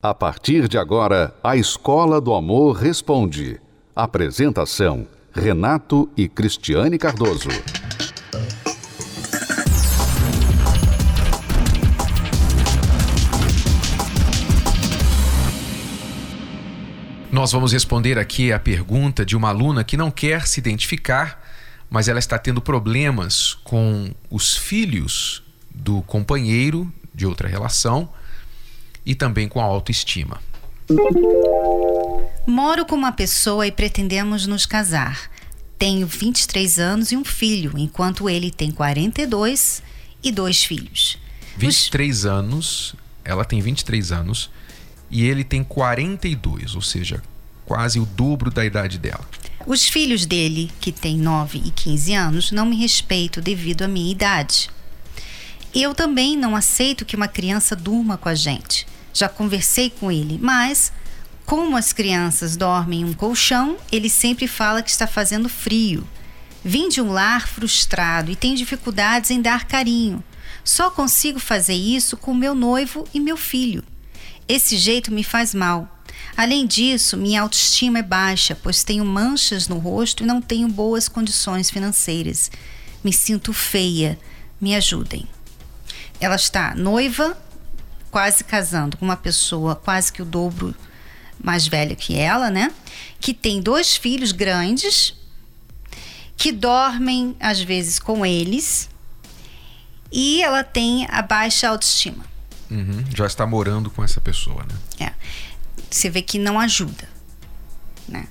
A partir de agora, a Escola do Amor Responde. Apresentação: Renato e Cristiane Cardoso. Nós vamos responder aqui a pergunta de uma aluna que não quer se identificar, mas ela está tendo problemas com os filhos do companheiro de outra relação e também com a autoestima. Moro com uma pessoa e pretendemos nos casar. Tenho 23 anos e um filho, enquanto ele tem 42 e dois filhos. 23 Os... anos, ela tem 23 anos e ele tem 42, ou seja, quase o dobro da idade dela. Os filhos dele, que têm 9 e 15 anos, não me respeitam devido à minha idade. Eu também não aceito que uma criança durma com a gente já conversei com ele, mas como as crianças dormem em um colchão, ele sempre fala que está fazendo frio. Vim de um lar frustrado e tenho dificuldades em dar carinho. Só consigo fazer isso com meu noivo e meu filho. Esse jeito me faz mal. Além disso, minha autoestima é baixa, pois tenho manchas no rosto e não tenho boas condições financeiras. Me sinto feia. Me ajudem. Ela está noiva, quase casando com uma pessoa quase que o dobro mais velha que ela, né? Que tem dois filhos grandes, que dormem às vezes com eles, e ela tem a baixa autoestima. Uhum, já está morando com essa pessoa, né? É. Você vê que não ajuda, né?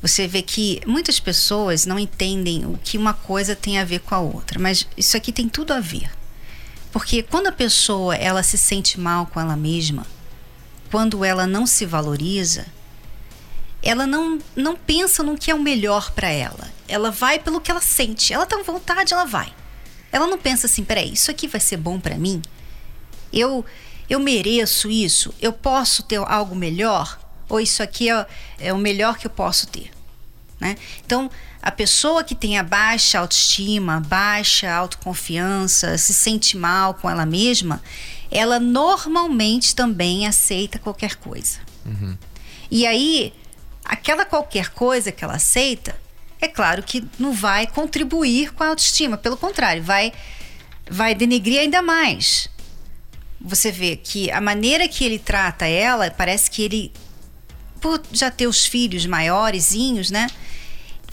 Você vê que muitas pessoas não entendem o que uma coisa tem a ver com a outra, mas isso aqui tem tudo a ver. Porque quando a pessoa ela se sente mal com ela mesma, quando ela não se valoriza, ela não, não pensa no que é o melhor para ela. Ela vai pelo que ela sente. Ela tem vontade, ela vai. Ela não pensa assim, peraí, isso aqui vai ser bom para mim? Eu eu mereço isso? Eu posso ter algo melhor? Ou isso aqui é, é o melhor que eu posso ter? Né? Então, a pessoa que tem a baixa autoestima, baixa autoconfiança, se sente mal com ela mesma, ela normalmente também aceita qualquer coisa. Uhum. E aí, aquela qualquer coisa que ela aceita, é claro que não vai contribuir com a autoestima, pelo contrário, vai, vai denegrir ainda mais. Você vê que a maneira que ele trata ela, parece que ele, por já ter os filhos maiorzinhos, né?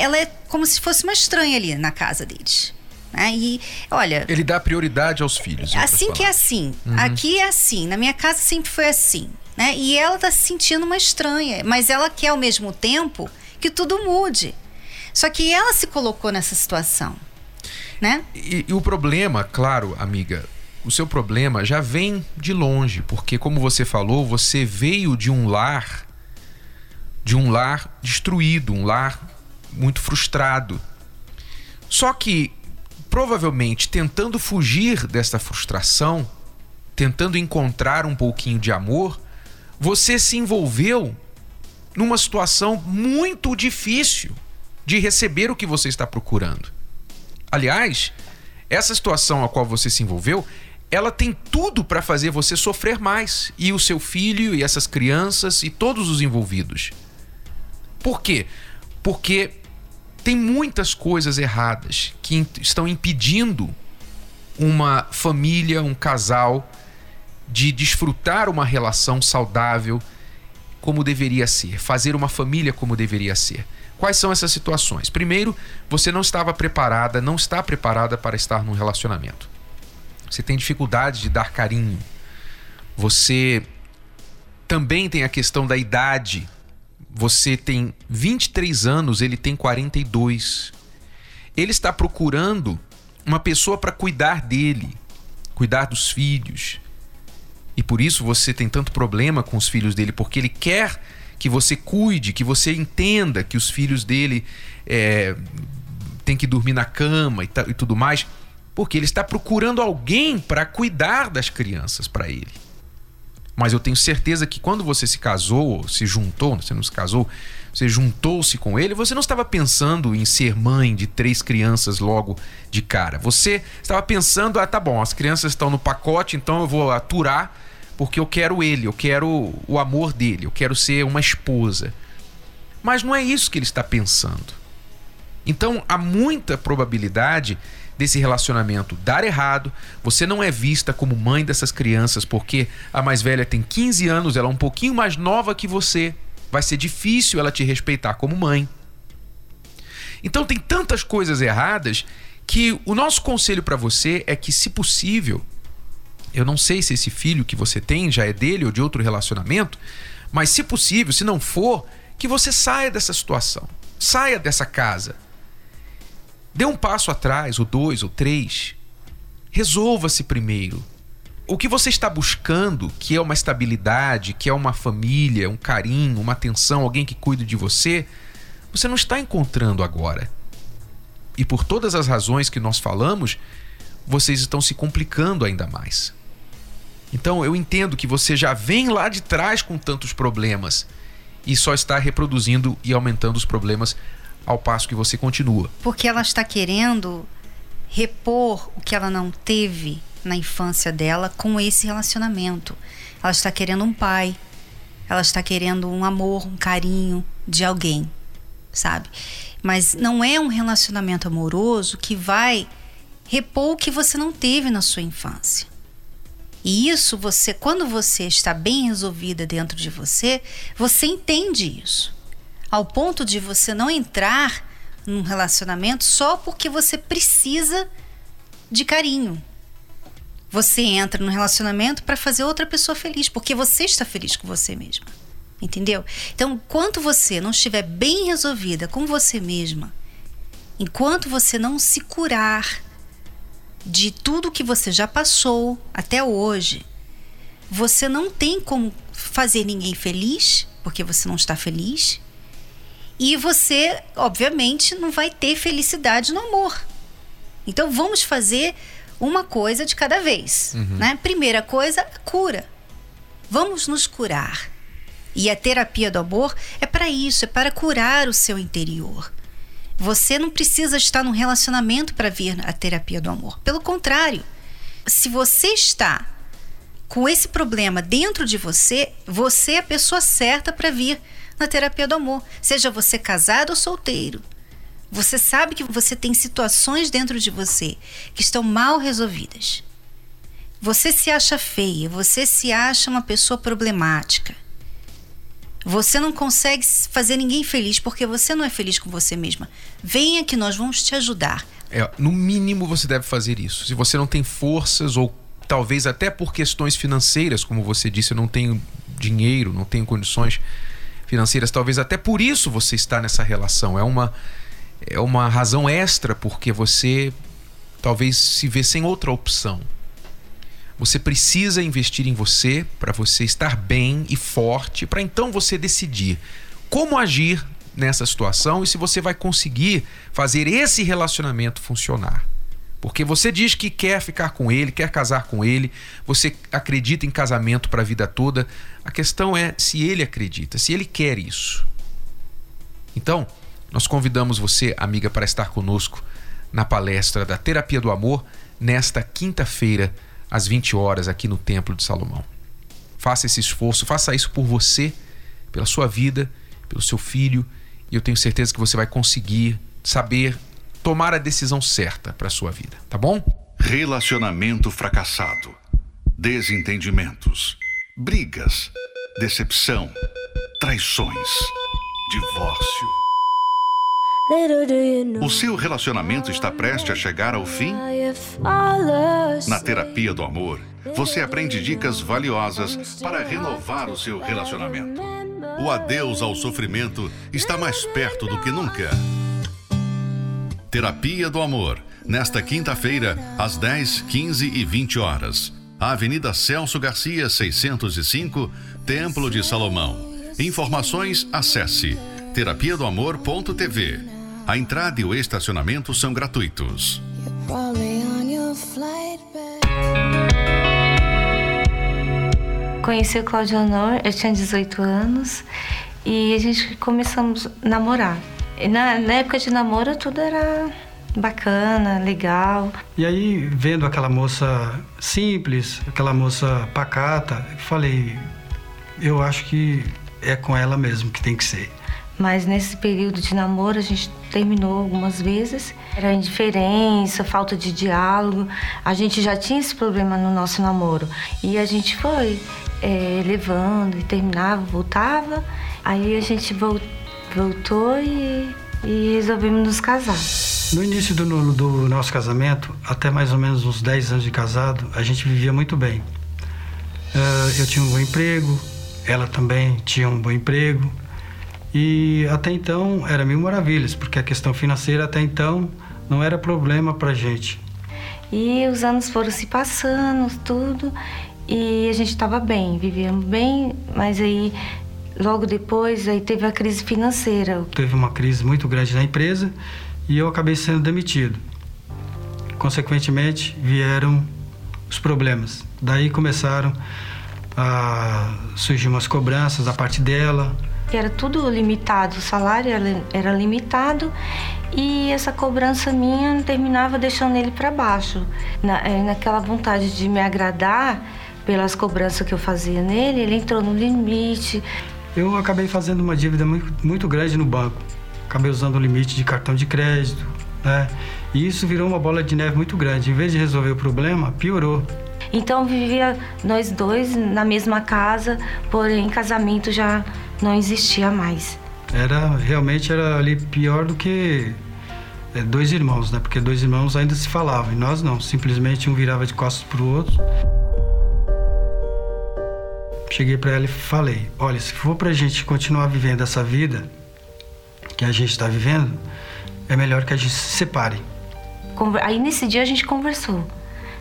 Ela é como se fosse uma estranha ali na casa deles. Né? E olha. Ele dá prioridade aos filhos. Assim que é assim. Uhum. Aqui é assim. Na minha casa sempre foi assim. Né? E ela está se sentindo uma estranha. Mas ela quer ao mesmo tempo que tudo mude. Só que ela se colocou nessa situação. Né? E, e o problema, claro, amiga, o seu problema já vem de longe, porque como você falou, você veio de um lar de um lar destruído, um lar muito frustrado. Só que, provavelmente, tentando fugir dessa frustração, tentando encontrar um pouquinho de amor, você se envolveu numa situação muito difícil de receber o que você está procurando. Aliás, essa situação a qual você se envolveu, ela tem tudo para fazer você sofrer mais, e o seu filho, e essas crianças, e todos os envolvidos. Por quê? Porque tem muitas coisas erradas que estão impedindo uma família, um casal de desfrutar uma relação saudável como deveria ser, fazer uma família como deveria ser. Quais são essas situações? Primeiro, você não estava preparada, não está preparada para estar num relacionamento. Você tem dificuldade de dar carinho. Você também tem a questão da idade você tem 23 anos, ele tem 42. Ele está procurando uma pessoa para cuidar dele, cuidar dos filhos. E por isso você tem tanto problema com os filhos dele, porque ele quer que você cuide, que você entenda que os filhos dele é, têm que dormir na cama e, e tudo mais, porque ele está procurando alguém para cuidar das crianças para ele. Mas eu tenho certeza que quando você se casou, se juntou, você não se casou, você juntou-se com ele, você não estava pensando em ser mãe de três crianças logo de cara. Você estava pensando, ah, tá bom, as crianças estão no pacote, então eu vou aturar, porque eu quero ele, eu quero o amor dele, eu quero ser uma esposa. Mas não é isso que ele está pensando. Então há muita probabilidade desse relacionamento dar errado, você não é vista como mãe dessas crianças porque a mais velha tem 15 anos, ela é um pouquinho mais nova que você, vai ser difícil ela te respeitar como mãe. Então tem tantas coisas erradas que o nosso conselho para você é que, se possível, eu não sei se esse filho que você tem já é dele ou de outro relacionamento, mas se possível, se não for, que você saia dessa situação, saia dessa casa. Dê um passo atrás, ou dois, ou três. Resolva-se primeiro. O que você está buscando, que é uma estabilidade, que é uma família, um carinho, uma atenção, alguém que cuide de você, você não está encontrando agora. E por todas as razões que nós falamos, vocês estão se complicando ainda mais. Então eu entendo que você já vem lá de trás com tantos problemas e só está reproduzindo e aumentando os problemas ao passo que você continua. Porque ela está querendo repor o que ela não teve na infância dela com esse relacionamento. Ela está querendo um pai, ela está querendo um amor, um carinho de alguém, sabe? Mas não é um relacionamento amoroso que vai repor o que você não teve na sua infância. E isso você, quando você está bem resolvida dentro de você, você entende isso. Ao ponto de você não entrar num relacionamento só porque você precisa de carinho. Você entra no relacionamento para fazer outra pessoa feliz, porque você está feliz com você mesma. Entendeu? Então, enquanto você não estiver bem resolvida com você mesma, enquanto você não se curar de tudo que você já passou até hoje, você não tem como fazer ninguém feliz, porque você não está feliz. E você, obviamente, não vai ter felicidade no amor. Então vamos fazer uma coisa de cada vez. Uhum. Né? Primeira coisa, cura. Vamos nos curar. E a terapia do amor é para isso, é para curar o seu interior. Você não precisa estar num relacionamento para vir a terapia do amor. Pelo contrário, se você está com esse problema dentro de você, você é a pessoa certa para vir na terapia do amor. Seja você casado ou solteiro. Você sabe que você tem situações dentro de você que estão mal resolvidas. Você se acha feia, você se acha uma pessoa problemática. Você não consegue fazer ninguém feliz porque você não é feliz com você mesma. Venha que nós vamos te ajudar. É, no mínimo você deve fazer isso. Se você não tem forças ou talvez até por questões financeiras, como você disse, eu não tenho dinheiro, não tenho condições financeiras, talvez até por isso você está nessa relação. É uma é uma razão extra porque você talvez se vê sem outra opção. Você precisa investir em você para você estar bem e forte, para então você decidir como agir nessa situação e se você vai conseguir fazer esse relacionamento funcionar. Porque você diz que quer ficar com ele, quer casar com ele, você acredita em casamento para a vida toda. A questão é se ele acredita, se ele quer isso. Então, nós convidamos você, amiga, para estar conosco na palestra da Terapia do Amor nesta quinta-feira às 20 horas aqui no Templo de Salomão. Faça esse esforço, faça isso por você, pela sua vida, pelo seu filho, e eu tenho certeza que você vai conseguir saber tomar a decisão certa para sua vida, tá bom? Relacionamento fracassado, desentendimentos, brigas, decepção, traições, divórcio. O seu relacionamento está prestes a chegar ao fim? Na terapia do amor, você aprende dicas valiosas para renovar o seu relacionamento. O adeus ao sofrimento está mais perto do que nunca. Terapia do Amor, nesta quinta-feira, às 10, 15 e 20 horas. Avenida Celso Garcia, 605, Templo de Salomão. Informações, acesse terapia do amor.tv. A entrada e o estacionamento são gratuitos. Conheci o Claudio Honor, eu tinha 18 anos e a gente começamos a namorar. Na, na época de namoro tudo era bacana, legal. E aí, vendo aquela moça simples, aquela moça pacata, falei, eu acho que é com ela mesmo que tem que ser. Mas nesse período de namoro a gente terminou algumas vezes. Era indiferença, falta de diálogo. A gente já tinha esse problema no nosso namoro. E a gente foi é, levando e terminava, voltava. Aí a gente voltou e, e resolvemos nos casar. No início do, do nosso casamento, até mais ou menos uns 10 anos de casado, a gente vivia muito bem. Uh, eu tinha um bom emprego, ela também tinha um bom emprego. E até então era mil maravilhas, porque a questão financeira até então não era problema pra gente. E os anos foram se passando, tudo, e a gente estava bem, vivíamos bem, mas aí logo depois aí teve a crise financeira. Teve uma crise muito grande na empresa e eu acabei sendo demitido. Consequentemente, vieram os problemas. Daí começaram a surgir umas cobranças da parte dela, era tudo limitado, o salário era, limitado e essa cobrança minha terminava deixando ele para baixo. Na, é, naquela vontade de me agradar pelas cobranças que eu fazia nele, ele entrou no limite. Eu acabei fazendo uma dívida muito, muito grande no banco. Acabei usando o limite de cartão de crédito, né? E isso virou uma bola de neve muito grande. Em vez de resolver o problema, piorou. Então vivia nós dois na mesma casa, porém casamento já não existia mais. Era realmente era ali pior do que é, dois irmãos, né? Porque dois irmãos ainda se falavam e nós não. Simplesmente um virava de costas para o outro. Cheguei para ela e falei: Olha, se for para a gente continuar vivendo essa vida que a gente está vivendo, é melhor que a gente se separe. Aí nesse dia a gente conversou.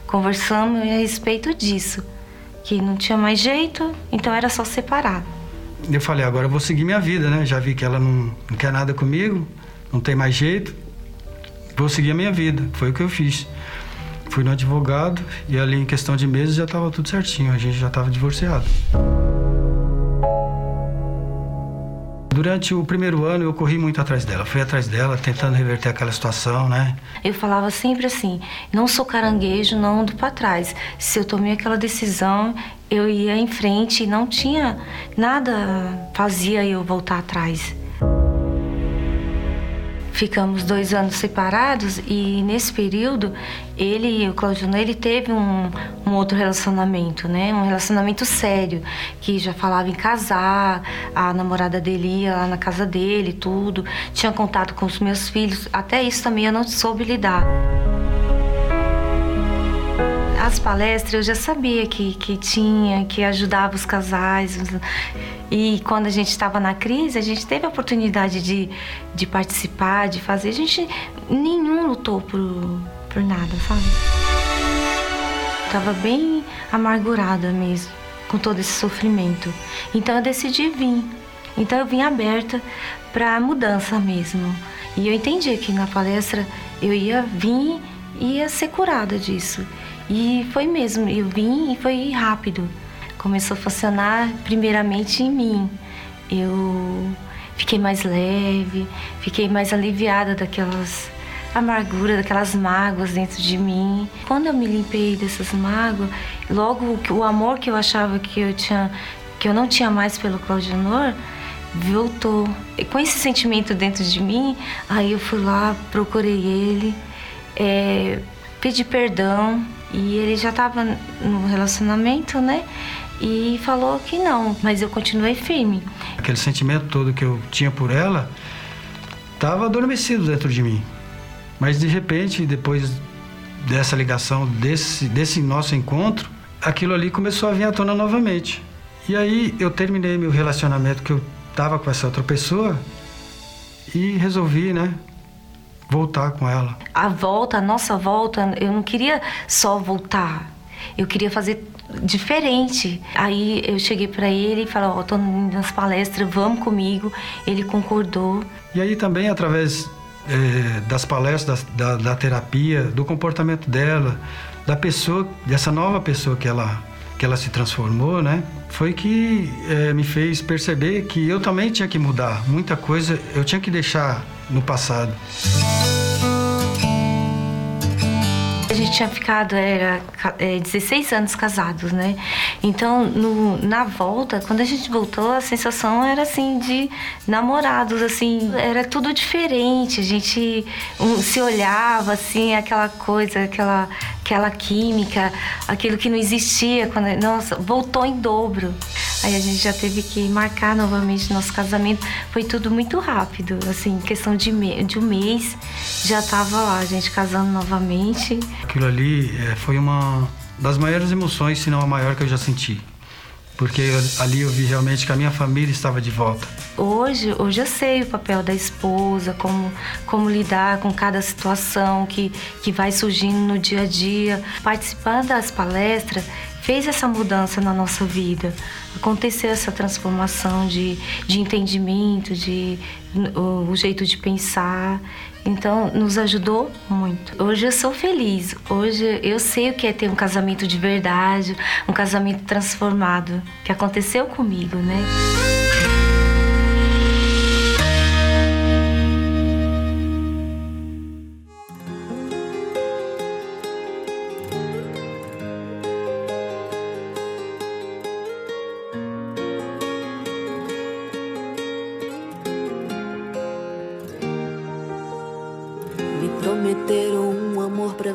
Conversamos a respeito disso, que não tinha mais jeito, então era só separar eu falei, agora eu vou seguir minha vida, né? Já vi que ela não, não quer nada comigo, não tem mais jeito. Vou seguir a minha vida. Foi o que eu fiz. Fui no advogado e ali em questão de meses já estava tudo certinho, a gente já estava divorciado. Durante o primeiro ano eu corri muito atrás dela, fui atrás dela, tentando reverter aquela situação, né? Eu falava sempre assim: não sou caranguejo, não ando para trás. Se eu tomei aquela decisão, eu ia em frente e não tinha nada fazia eu voltar atrás. Ficamos dois anos separados e nesse período ele, o Claudio, ele teve um, um, outro relacionamento, né? Um relacionamento sério, que já falava em casar, a namorada dele ia lá na casa dele, tudo, tinha contato com os meus filhos, até isso também eu não soube lidar. As palestras eu já sabia que, que tinha, que ajudava os casais. E quando a gente estava na crise, a gente teve a oportunidade de, de participar, de fazer. A gente, nenhum lutou por, por nada, sabe? Tava bem amargurada mesmo, com todo esse sofrimento. Então eu decidi vir. Então eu vim aberta para mudança mesmo. E eu entendi que na palestra eu ia vir e ia ser curada disso. E foi mesmo, eu vim e foi rápido. Começou a funcionar primeiramente em mim. Eu fiquei mais leve, fiquei mais aliviada daquelas amarguras, daquelas mágoas dentro de mim. Quando eu me limpei dessas mágoas, logo o amor que eu achava que eu tinha, que eu não tinha mais pelo Claudionor, voltou. E com esse sentimento dentro de mim, aí eu fui lá, procurei ele, é, pedi perdão e ele já estava no relacionamento, né? E falou que não, mas eu continuei firme. Aquele sentimento todo que eu tinha por ela estava adormecido dentro de mim. Mas de repente, depois dessa ligação, desse, desse nosso encontro, aquilo ali começou a vir à tona novamente. E aí eu terminei meu relacionamento que eu estava com essa outra pessoa e resolvi, né, voltar com ela. A volta, a nossa volta, eu não queria só voltar. Eu queria fazer diferente. Aí eu cheguei para ele e falei: Ó, oh, tô nas palestras, vamos comigo. Ele concordou. E aí também, através é, das palestras, da, da, da, terapia, do comportamento dela, da pessoa, dessa nova pessoa que ela, que ela se transformou, né? Foi que é, me fez perceber que eu também tinha que mudar. Muita coisa eu tinha que deixar no passado. gente tinha ficado, era é, 16 anos casados, né? Então, no, na volta, quando a gente voltou, a sensação era assim de namorados, assim, era tudo diferente. A gente um, se olhava, assim, aquela coisa, aquela, aquela química, aquilo que não existia. Quando, nossa, voltou em dobro. Aí a gente já teve que marcar novamente nosso casamento. Foi tudo muito rápido, assim, questão de, me, de um mês já tava lá, a gente casando novamente. Aquilo ali é, foi uma das maiores emoções, se não a maior que eu já senti. Porque ali eu vi realmente que a minha família estava de volta. Hoje, hoje eu sei o papel da esposa, como, como lidar com cada situação que, que vai surgindo no dia a dia. Participando das palestras, fez essa mudança na nossa vida. Aconteceu essa transformação de, de entendimento, de o, o jeito de pensar. Então, nos ajudou muito. Hoje eu sou feliz. Hoje eu sei o que é ter um casamento de verdade, um casamento transformado, que aconteceu comigo, né?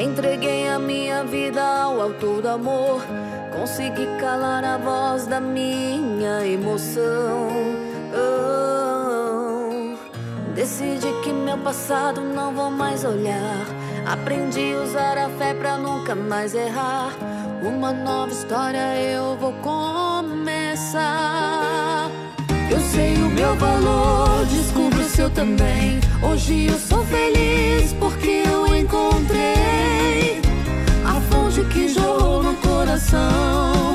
Entreguei a minha vida ao autor do amor. Consegui calar a voz da minha emoção. Oh, decidi que meu passado não vou mais olhar. Aprendi a usar a fé pra nunca mais errar. Uma nova história eu vou começar. Eu sei o meu valor, descubro o seu também. Hoje eu sou feliz porque eu encontrei coração,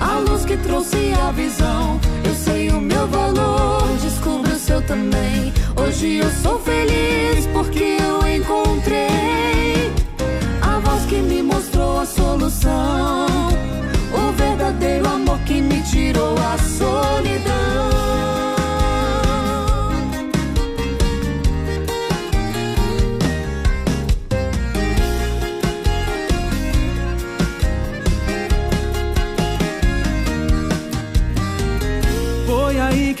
a luz que trouxe a visão. Eu sei o meu valor, descubro o seu também. Hoje eu sou feliz porque eu encontrei a voz que me mostrou a solução, o verdadeiro amor que me tirou a solidão.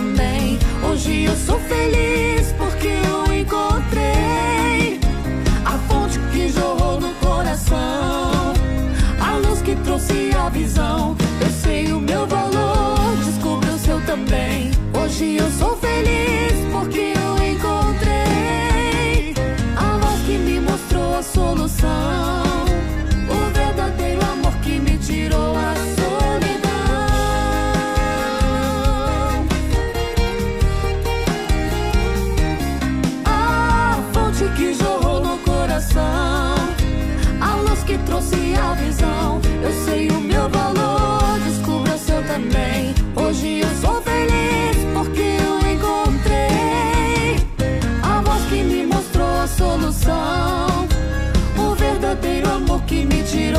também. Hoje eu sou feliz porque eu encontrei